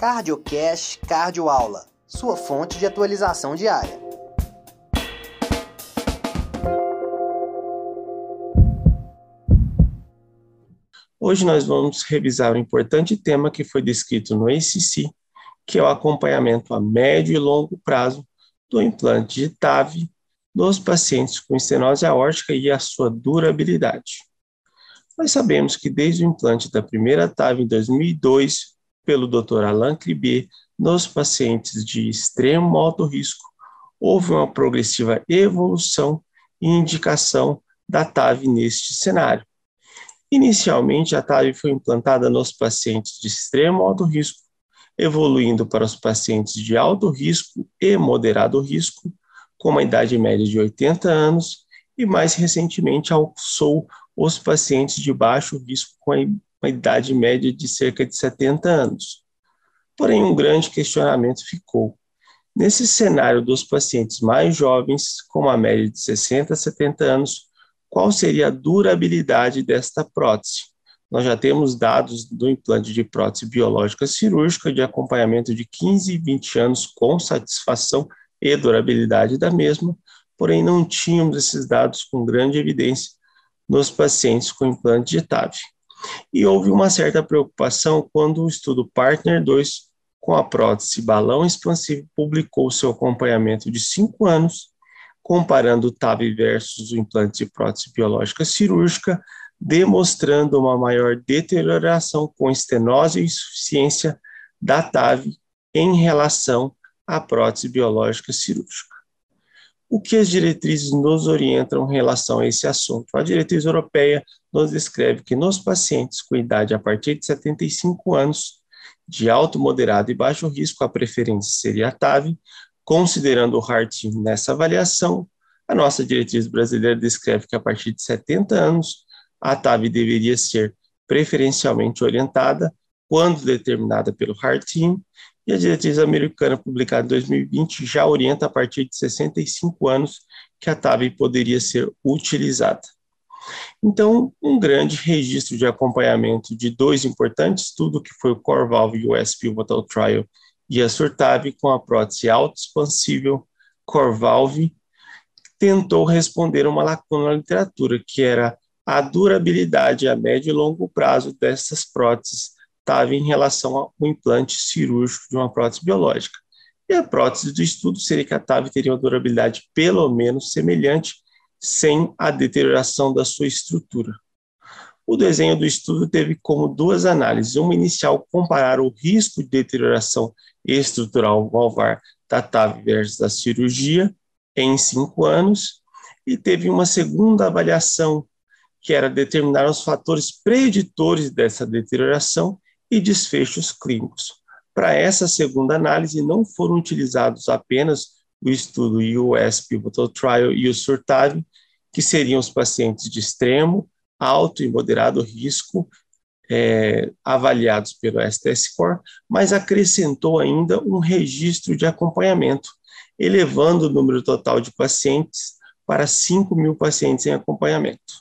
CardioCast Cardioaula, sua fonte de atualização diária. Hoje nós vamos revisar um importante tema que foi descrito no ACC, que é o acompanhamento a médio e longo prazo do implante de TAV nos pacientes com estenose aórtica e a sua durabilidade. Nós sabemos que desde o implante da primeira TAV em 2002, pelo Dr. Alain Cribier, nos pacientes de extremo alto risco, houve uma progressiva evolução e indicação da TAV neste cenário. Inicialmente, a TAV foi implantada nos pacientes de extremo alto risco, evoluindo para os pacientes de alto risco e moderado risco, com uma idade média de 80 anos, e mais recentemente alçou os pacientes de baixo risco com uma idade média de cerca de 70 anos. Porém, um grande questionamento ficou. Nesse cenário dos pacientes mais jovens, com uma média de 60 a 70 anos, qual seria a durabilidade desta prótese? Nós já temos dados do implante de prótese biológica cirúrgica de acompanhamento de 15 e 20 anos com satisfação e durabilidade da mesma, porém não tínhamos esses dados com grande evidência nos pacientes com implante de TAV. E houve uma certa preocupação quando o estudo Partner 2 com a prótese balão expansivo publicou seu acompanhamento de 5 anos, comparando o TAV versus o implante de prótese biológica cirúrgica, demonstrando uma maior deterioração com estenose e insuficiência da TAV em relação à prótese biológica cirúrgica. O que as diretrizes nos orientam em relação a esse assunto? A diretriz europeia nos descreve que nos pacientes com idade a partir de 75 anos, de alto, moderado e baixo risco, a preferência seria a TAV, considerando o HART nessa avaliação, a nossa diretriz brasileira descreve que a partir de 70 anos, a TAV deveria ser preferencialmente orientada quando determinada pelo HART e a diretriz americana, publicada em 2020, já orienta a partir de 65 anos que a TAV poderia ser utilizada. Então, um grande registro de acompanhamento de dois importantes estudos, que foi o Core Valve US Pivotal Trial e a Surtav com a prótese autoexpansível Core Valve, tentou responder uma lacuna na literatura, que era a durabilidade a médio e longo prazo dessas próteses estava em relação ao implante cirúrgico de uma prótese biológica. E a prótese do estudo seria que a TAV teria uma durabilidade pelo menos semelhante, sem a deterioração da sua estrutura. O desenho do estudo teve como duas análises. Uma inicial, comparar o risco de deterioração estrutural valvar da TAV versus a cirurgia em cinco anos, e teve uma segunda avaliação, que era determinar os fatores preditores dessa deterioração e desfechos clínicos. Para essa segunda análise, não foram utilizados apenas o estudo US Pivotal Trial e o SURTAV, que seriam os pacientes de extremo, alto e moderado risco, é, avaliados pelo STS-CORE, mas acrescentou ainda um registro de acompanhamento, elevando o número total de pacientes para 5 mil pacientes em acompanhamento.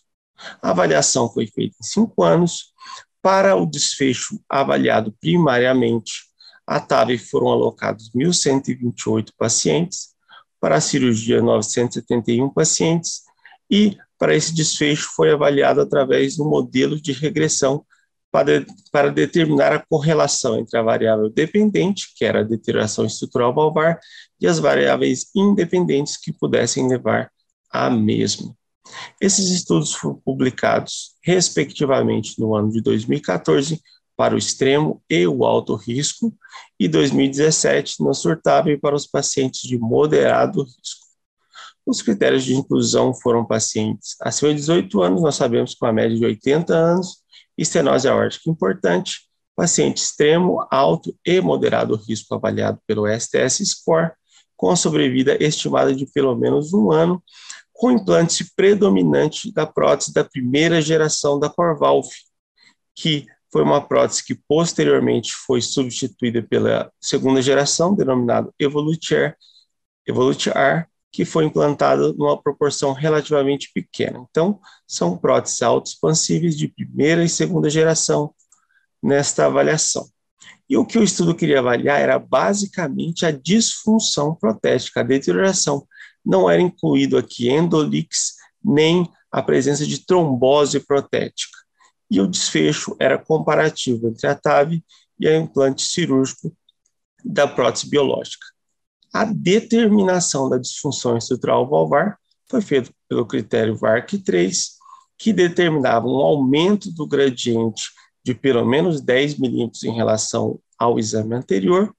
A avaliação foi feita em cinco anos, para o desfecho avaliado primariamente, à TAV foram alocados 1.128 pacientes, para a cirurgia 971 pacientes, e para esse desfecho foi avaliado através do modelo de regressão para, para determinar a correlação entre a variável dependente, que era a deterioração estrutural valvar, e as variáveis independentes que pudessem levar à mesma. Esses estudos foram publicados, respectivamente, no ano de 2014 para o extremo e o alto risco, e 2017 no surtável para os pacientes de moderado risco. Os critérios de inclusão foram pacientes acima de 18 anos, nós sabemos com a média de 80 anos, estenose aórtica importante, paciente extremo, alto e moderado risco avaliado pelo STS-SCORE, com sobrevida estimada de pelo menos um ano, com implante predominante da prótese da primeira geração da Corvalve, que foi uma prótese que posteriormente foi substituída pela segunda geração, denominada Evolutiar, Evolutiar que foi implantada numa proporção relativamente pequena. Então, são próteses autoexpansíveis de primeira e segunda geração nesta avaliação. E o que o estudo queria avaliar era basicamente a disfunção protética, a deterioração. Não era incluído aqui endolix, nem a presença de trombose protética. E o desfecho era comparativo entre a TAV e o implante cirúrgico da prótese biológica. A determinação da disfunção estrutural valvar foi feita pelo critério VARC3, que determinava um aumento do gradiente de pelo menos 10 milímetros em relação ao exame anterior,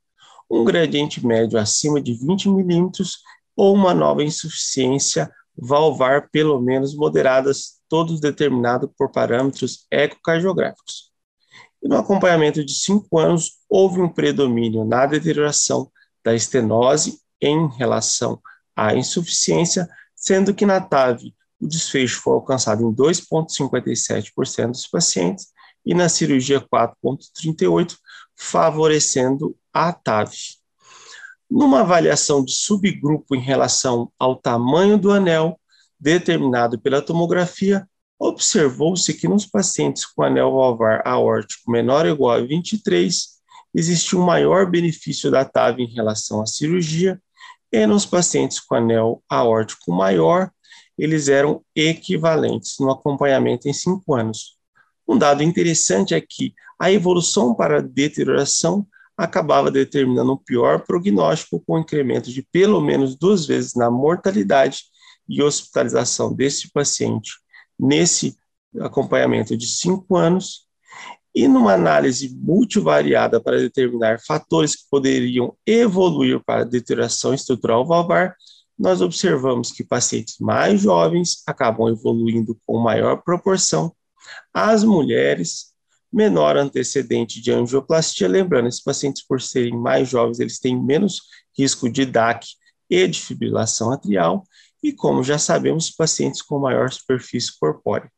um gradiente médio acima de 20 milímetros ou uma nova insuficiência valvar pelo menos moderadas, todos determinados por parâmetros ecocardiográficos. E no acompanhamento de cinco anos, houve um predomínio na deterioração da estenose em relação à insuficiência, sendo que na TAV o desfecho foi alcançado em 2,57% dos pacientes e na cirurgia 4,38%, favorecendo a TAV. Numa avaliação de subgrupo em relação ao tamanho do anel, determinado pela tomografia, observou-se que nos pacientes com anel valvar aórtico menor ou igual a 23, existe um maior benefício da TAV em relação à cirurgia, e nos pacientes com anel aórtico maior, eles eram equivalentes no acompanhamento em 5 anos. Um dado interessante é que a evolução para deterioração acabava determinando um pior prognóstico com incremento de pelo menos duas vezes na mortalidade e hospitalização desse paciente nesse acompanhamento de cinco anos e numa análise multivariada para determinar fatores que poderiam evoluir para deterioração estrutural valvar, nós observamos que pacientes mais jovens acabam evoluindo com maior proporção, as mulheres, menor antecedente de angioplastia, lembrando, esses pacientes, por serem mais jovens, eles têm menos risco de DAC e de fibrilação atrial, e, como já sabemos, pacientes com maior superfície corpórea.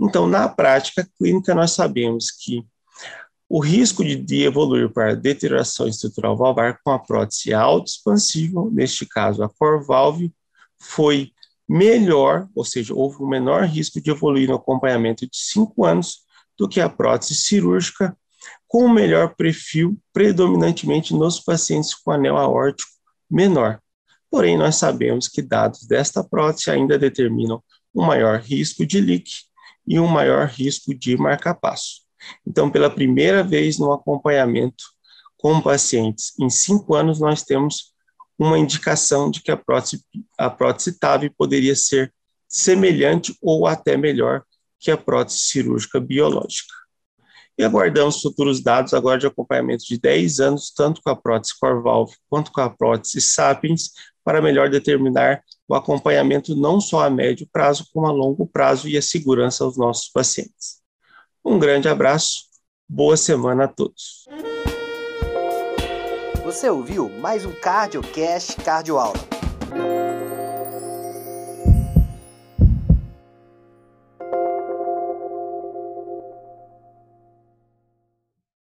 Então, na prática clínica, nós sabemos que o risco de, evoluir para deterioração estrutural valvar com a prótese autoexpansiva, neste caso a Corvalve, foi melhor, ou seja, houve um menor risco de evoluir no acompanhamento de 5 anos do que a prótese cirúrgica, com um melhor perfil predominantemente nos pacientes com anel aórtico menor. Porém, nós sabemos que dados desta prótese ainda determinam um maior risco de leak e um maior risco de marcapasso. Então, pela primeira vez no acompanhamento com pacientes em cinco anos, nós temos uma indicação de que a prótese, a prótese TAV poderia ser semelhante ou até melhor que a prótese cirúrgica biológica. E aguardamos futuros dados agora de acompanhamento de 10 anos, tanto com a prótese Corvalve quanto com a prótese Sapiens, para melhor determinar o acompanhamento não só a médio prazo, como a longo prazo e a segurança aos nossos pacientes. Um grande abraço, boa semana a todos. Você ouviu mais um CardioCast Cardioaula.